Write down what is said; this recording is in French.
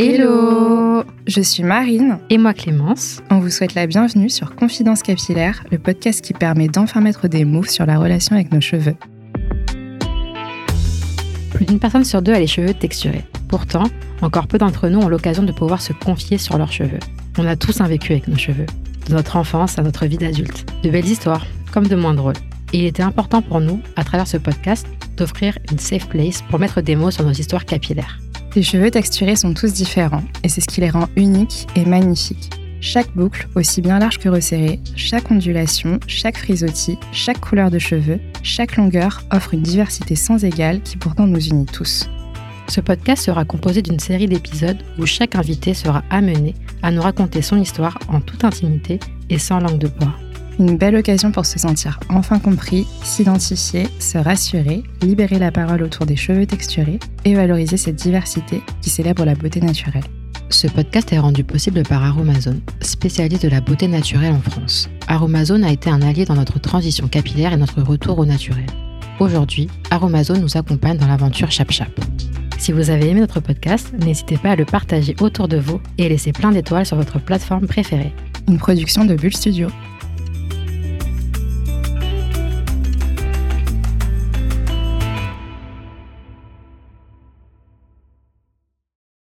Hello Je suis Marine. Et moi Clémence. On vous souhaite la bienvenue sur Confidence Capillaire, le podcast qui permet d'enfin mettre des mots sur la relation avec nos cheveux. Plus d'une personne sur deux a les cheveux texturés. Pourtant, encore peu d'entre nous ont l'occasion de pouvoir se confier sur leurs cheveux. On a tous un vécu avec nos cheveux, de notre enfance à notre vie d'adulte. De belles histoires, comme de moins drôles. Et il était important pour nous, à travers ce podcast, d'offrir une safe place pour mettre des mots sur nos histoires capillaires. Les cheveux texturés sont tous différents et c'est ce qui les rend uniques et magnifiques. Chaque boucle, aussi bien large que resserrée, chaque ondulation, chaque frisottis, chaque couleur de cheveux, chaque longueur offre une diversité sans égale qui pourtant nous unit tous. Ce podcast sera composé d'une série d'épisodes où chaque invité sera amené à nous raconter son histoire en toute intimité et sans langue de bois. Une belle occasion pour se sentir enfin compris, s'identifier, se rassurer, libérer la parole autour des cheveux texturés et valoriser cette diversité qui célèbre la beauté naturelle. Ce podcast est rendu possible par Aromazone, spécialiste de la beauté naturelle en France. Aromazone a été un allié dans notre transition capillaire et notre retour au naturel. Aujourd'hui, Aromazone nous accompagne dans l'aventure Chap Chap. Si vous avez aimé notre podcast, n'hésitez pas à le partager autour de vous et laisser plein d'étoiles sur votre plateforme préférée. Une production de Bulle Studio.